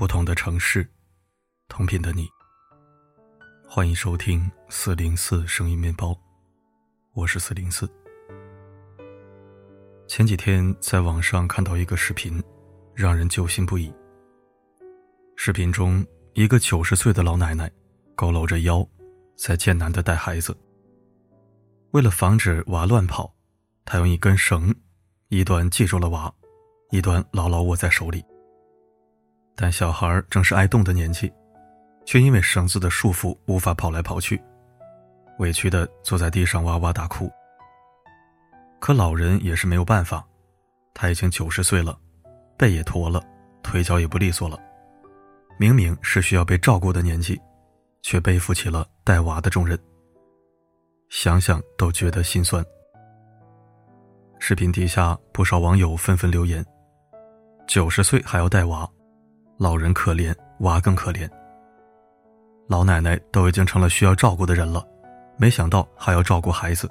不同的城市，同频的你。欢迎收听四零四声音面包，我是四零四。前几天在网上看到一个视频，让人揪心不已。视频中，一个九十岁的老奶奶佝偻着腰，在艰难的带孩子。为了防止娃乱跑，她用一根绳，一端系住了娃，一端牢牢握在手里。但小孩正是爱动的年纪，却因为绳子的束缚无法跑来跑去，委屈的坐在地上哇哇大哭。可老人也是没有办法，他已经九十岁了，背也驼了，腿脚也不利索了，明明是需要被照顾的年纪，却背负起了带娃的重任。想想都觉得心酸。视频底下不少网友纷纷留言：“九十岁还要带娃。”老人可怜，娃更可怜。老奶奶都已经成了需要照顾的人了，没想到还要照顾孩子。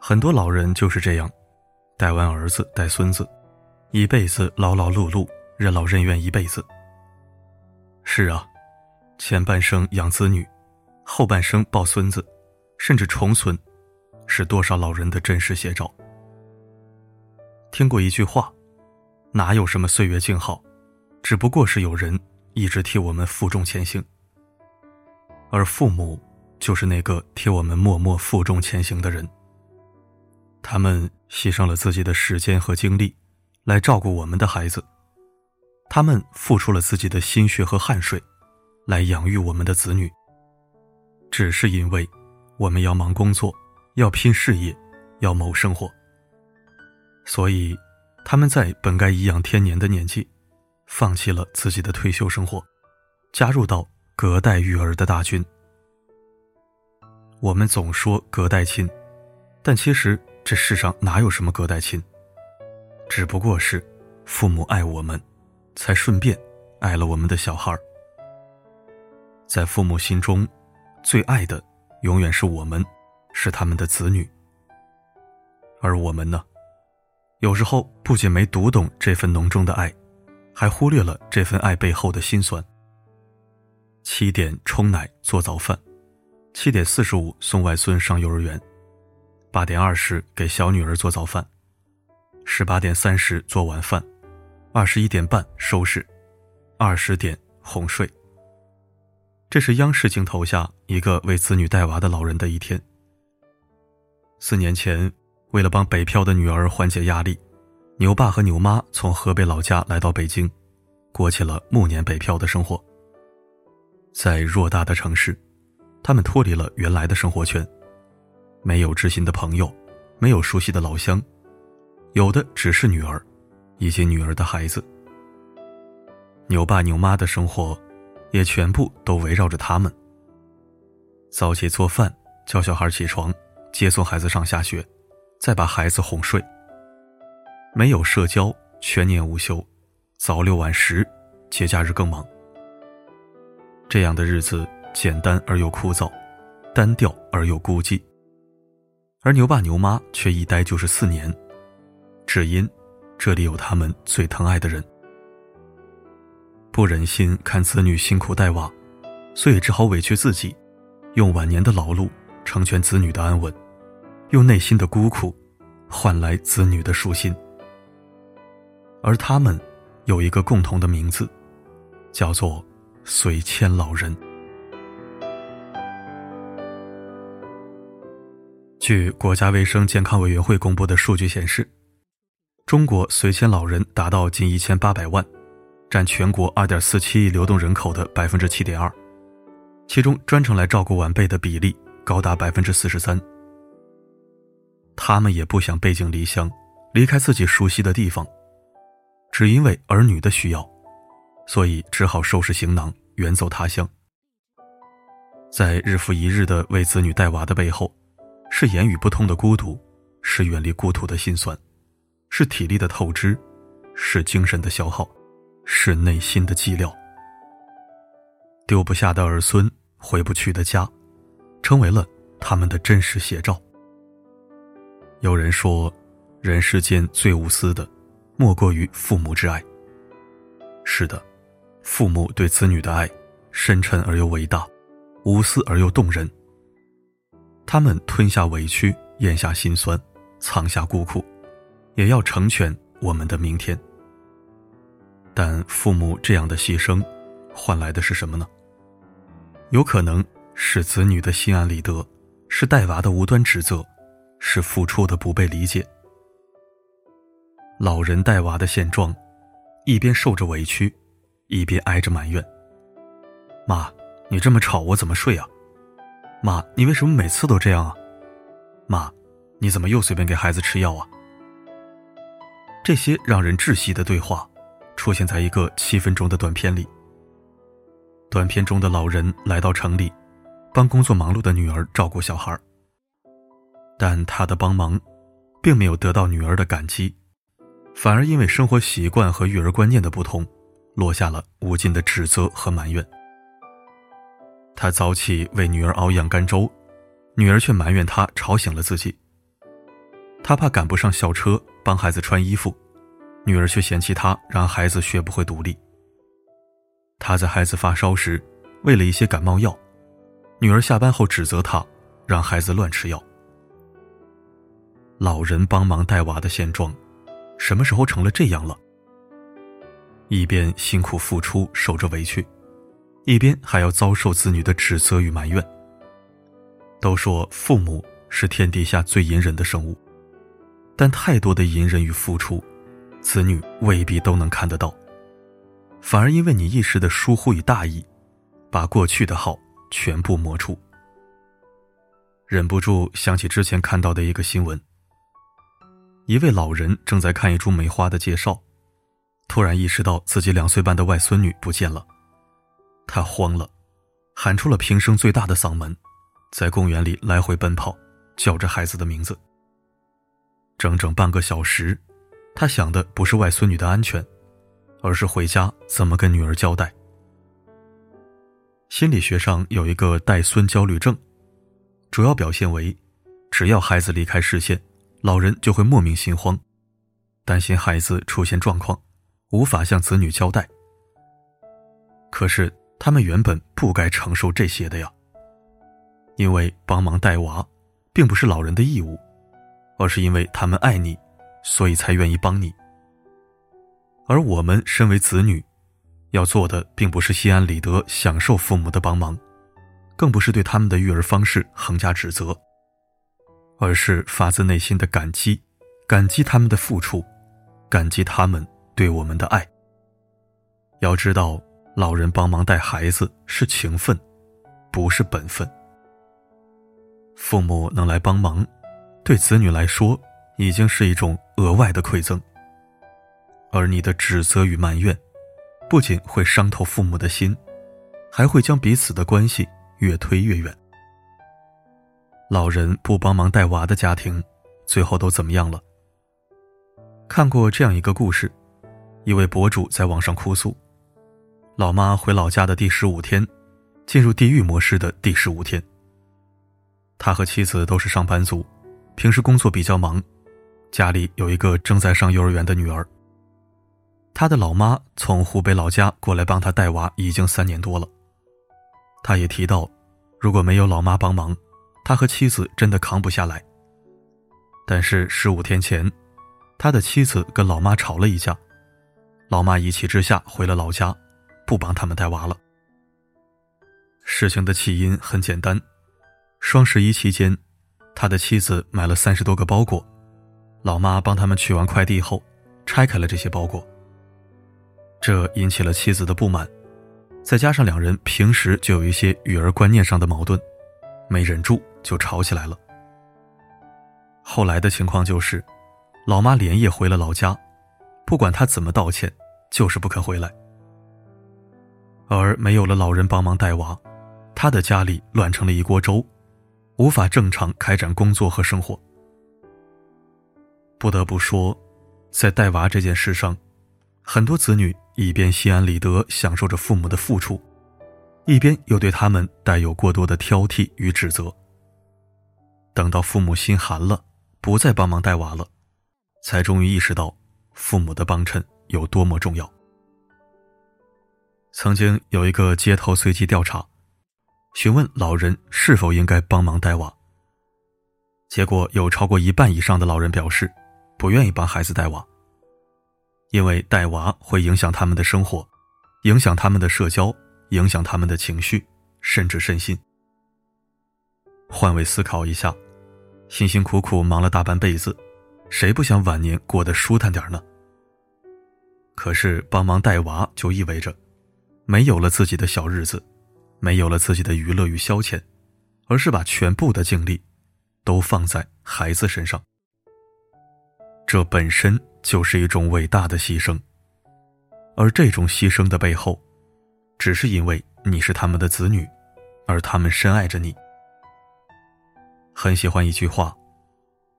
很多老人就是这样，带完儿子带孙子，一辈子劳劳碌碌，任劳任怨一辈子。是啊，前半生养子女，后半生抱孙子，甚至重孙，是多少老人的真实写照。听过一句话，哪有什么岁月静好？只不过是有人一直替我们负重前行，而父母就是那个替我们默默负重前行的人。他们牺牲了自己的时间和精力来照顾我们的孩子，他们付出了自己的心血和汗水来养育我们的子女。只是因为我们要忙工作，要拼事业，要谋生活，所以他们在本该颐养天年的年纪。放弃了自己的退休生活，加入到隔代育儿的大军。我们总说隔代亲，但其实这世上哪有什么隔代亲？只不过是父母爱我们，才顺便爱了我们的小孩。在父母心中，最爱的永远是我们，是他们的子女。而我们呢，有时候不仅没读懂这份浓重的爱。还忽略了这份爱背后的辛酸。七点冲奶做早饭，七点四十五送外孙上幼儿园，八点二十给小女儿做早饭，十八点三十做晚饭，二十一点半收拾，二十点哄睡。这是央视镜头下一个为子女带娃的老人的一天。四年前，为了帮北漂的女儿缓解压力。牛爸和牛妈从河北老家来到北京，过起了暮年北漂的生活。在偌大的城市，他们脱离了原来的生活圈，没有知心的朋友，没有熟悉的老乡，有的只是女儿，以及女儿的孩子。牛爸牛妈的生活，也全部都围绕着他们。早起做饭，叫小孩起床，接送孩子上下学，再把孩子哄睡。没有社交，全年无休，早六晚十，节假日更忙。这样的日子简单而又枯燥，单调而又孤寂。而牛爸牛妈却一待就是四年，只因这里有他们最疼爱的人。不忍心看子女辛苦带娃，所以只好委屈自己，用晚年的劳碌成全子女的安稳，用内心的孤苦换来子女的舒心。而他们有一个共同的名字，叫做“随迁老人”。据国家卫生健康委员会公布的数据显示，中国随迁老人达到近一千八百万，占全国二点四七亿流动人口的百分之七点二，其中专程来照顾晚辈的比例高达百分之四十三。他们也不想背井离乡，离开自己熟悉的地方。只因为儿女的需要，所以只好收拾行囊远走他乡。在日复一日的为子女带娃的背后，是言语不通的孤独，是远离故土的心酸，是体力的透支，是精神的消耗，是内心的寂寥。丢不下的儿孙，回不去的家，成为了他们的真实写照。有人说，人世间最无私的。莫过于父母之爱。是的，父母对子女的爱，深沉而又伟大，无私而又动人。他们吞下委屈，咽下心酸，藏下孤苦，也要成全我们的明天。但父母这样的牺牲，换来的是什么呢？有可能是子女的心安理得，是带娃的无端指责，是付出的不被理解。老人带娃的现状，一边受着委屈，一边挨着埋怨：“妈，你这么吵，我怎么睡啊？妈，你为什么每次都这样啊？妈，你怎么又随便给孩子吃药啊？”这些让人窒息的对话。出现在一个七分钟的短片里。短片中的老人来到城里，帮工作忙碌的女儿照顾小孩。但他的帮忙，并没有得到女儿的感激，反而因为生活习惯和育儿观念的不同，落下了无尽的指责和埋怨。他早起为女儿熬养肝粥，女儿却埋怨他吵醒了自己。他怕赶不上校车，帮孩子穿衣服。女儿却嫌弃他，让孩子学不会独立。他在孩子发烧时，喂了一些感冒药，女儿下班后指责他，让孩子乱吃药。老人帮忙带娃的现状，什么时候成了这样了？一边辛苦付出，受着委屈，一边还要遭受子女的指责与埋怨。都说父母是天底下最隐忍的生物，但太多的隐忍与付出。子女未必都能看得到，反而因为你一时的疏忽与大意，把过去的好全部抹除。忍不住想起之前看到的一个新闻：一位老人正在看一株梅花的介绍，突然意识到自己两岁半的外孙女不见了，他慌了，喊出了平生最大的嗓门，在公园里来回奔跑，叫着孩子的名字。整整半个小时。他想的不是外孙女的安全，而是回家怎么跟女儿交代。心理学上有一个带孙焦虑症，主要表现为，只要孩子离开视线，老人就会莫名心慌，担心孩子出现状况，无法向子女交代。可是他们原本不该承受这些的呀，因为帮忙带娃，并不是老人的义务，而是因为他们爱你。所以才愿意帮你，而我们身为子女，要做的并不是心安理得享受父母的帮忙，更不是对他们的育儿方式横加指责，而是发自内心的感激，感激他们的付出，感激他们对我们的爱。要知道，老人帮忙带孩子是情分，不是本分。父母能来帮忙，对子女来说。已经是一种额外的馈赠，而你的指责与埋怨，不仅会伤透父母的心，还会将彼此的关系越推越远。老人不帮忙带娃的家庭，最后都怎么样了？看过这样一个故事，一位博主在网上哭诉：老妈回老家的第十五天，进入地狱模式的第十五天。他和妻子都是上班族，平时工作比较忙。家里有一个正在上幼儿园的女儿。他的老妈从湖北老家过来帮他带娃已经三年多了。他也提到，如果没有老妈帮忙，他和妻子真的扛不下来。但是十五天前，他的妻子跟老妈吵了一架，老妈一气之下回了老家，不帮他们带娃了。事情的起因很简单，双十一期间，他的妻子买了三十多个包裹。老妈帮他们取完快递后，拆开了这些包裹。这引起了妻子的不满，再加上两人平时就有一些育儿观念上的矛盾，没忍住就吵起来了。后来的情况就是，老妈连夜回了老家，不管他怎么道歉，就是不肯回来。而没有了老人帮忙带娃，他的家里乱成了一锅粥，无法正常开展工作和生活。不得不说，在带娃这件事上，很多子女一边心安理得享受着父母的付出，一边又对他们带有过多的挑剔与指责。等到父母心寒了，不再帮忙带娃了，才终于意识到父母的帮衬有多么重要。曾经有一个街头随机调查，询问老人是否应该帮忙带娃。结果有超过一半以上的老人表示，不愿意帮孩子带娃，因为带娃会影响他们的生活，影响他们的社交，影响他们的情绪，甚至身心。换位思考一下，辛辛苦苦忙了大半辈子，谁不想晚年过得舒坦点呢？可是帮忙带娃就意味着，没有了自己的小日子，没有了自己的娱乐与消遣，而是把全部的精力，都放在孩子身上。这本身就是一种伟大的牺牲，而这种牺牲的背后，只是因为你是他们的子女，而他们深爱着你。很喜欢一句话：“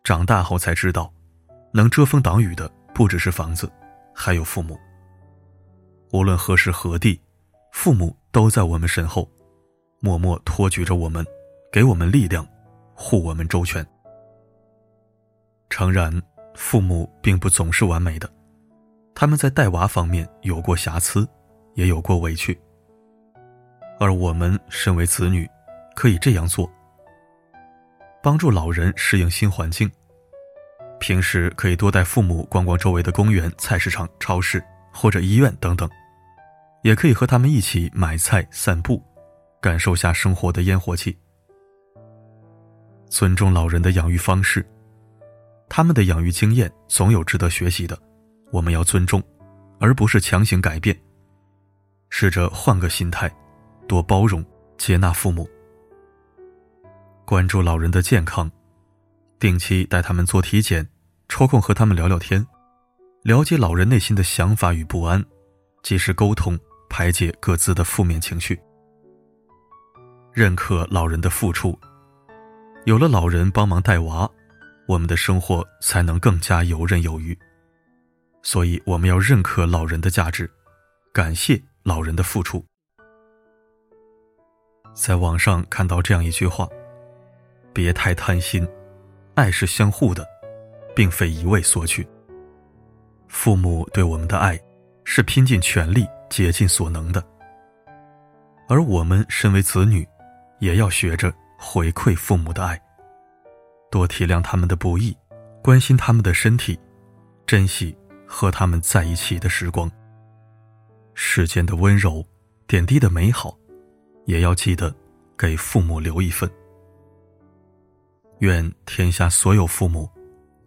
长大后才知道，能遮风挡雨的不只是房子，还有父母。无论何时何地，父母都在我们身后，默默托举着我们，给我们力量，护我们周全。诚然，父母并不总是完美的，他们在带娃方面有过瑕疵，也有过委屈。而我们身为子女，可以这样做。”帮助老人适应新环境，平时可以多带父母逛逛周围的公园、菜市场、超市或者医院等等，也可以和他们一起买菜、散步，感受下生活的烟火气。尊重老人的养育方式，他们的养育经验总有值得学习的，我们要尊重，而不是强行改变。试着换个心态，多包容、接纳父母。关注老人的健康，定期带他们做体检，抽空和他们聊聊天，了解老人内心的想法与不安，及时沟通，排解各自的负面情绪。认可老人的付出，有了老人帮忙带娃，我们的生活才能更加游刃有余。所以，我们要认可老人的价值，感谢老人的付出。在网上看到这样一句话。别太贪心，爱是相互的，并非一味索取。父母对我们的爱，是拼尽全力、竭尽所能的，而我们身为子女，也要学着回馈父母的爱，多体谅他们的不易，关心他们的身体，珍惜和他们在一起的时光。世间的温柔，点滴的美好，也要记得给父母留一份。愿天下所有父母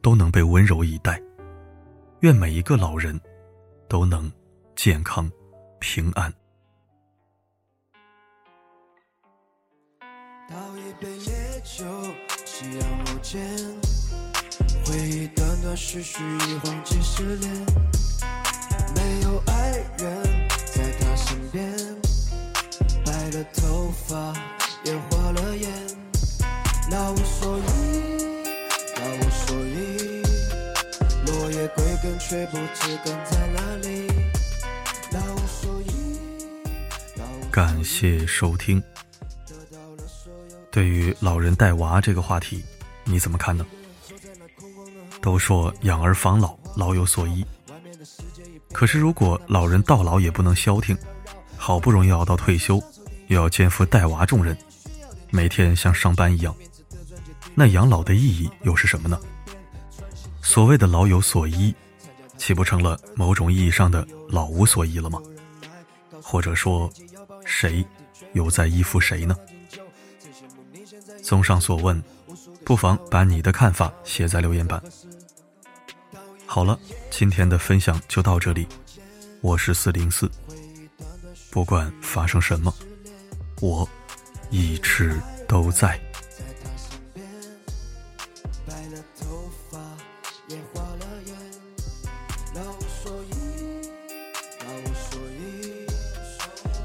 都能被温柔以待，愿每一个老人都能健康平安。倒一杯烈酒，夕阳后见，回忆断断续续，一晃几十年，没有爱人，在他身边，白了头发，也花了眼。那无所依，那无所依，落叶归根却不知根在哪里。那无所以。感谢收听。对于老人带娃这个话题，你怎么看呢？都说养儿防老，老有所依。可是如果老人到老也不能消停，好不容易熬到退休，又要肩负带娃重任，每天像上班一样。那养老的意义又是什么呢？所谓的老有所依，岂不成了某种意义上的老无所依了吗？或者说，谁又在依附谁呢？综上所问，不妨把你的看法写在留言板。好了，今天的分享就到这里，我是四零四。不管发生什么，我一直都在。所以，那无所谓。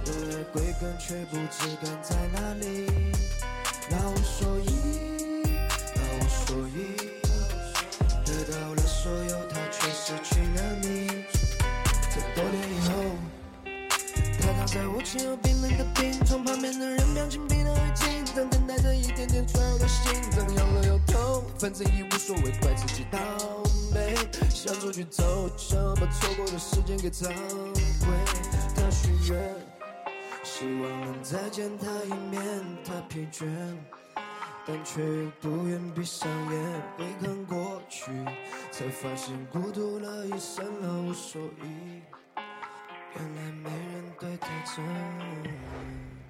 落叶归根却不知根在哪里，那无所以，那无所以，得到了所有，他却失去了你。这么多年以后，他躺在无情又冰冷的病床，旁边的人表情变得很紧张，等待着一点点脆弱的心脏，有了又痛，反正已无所谓，怪自己倒霉，想出去走，想把错过的时间给找回，他许愿。希望能再见他一面，他疲倦，但却又不愿闭上眼。回看过去，才发现孤独了一生了无所依。原来没人对他真。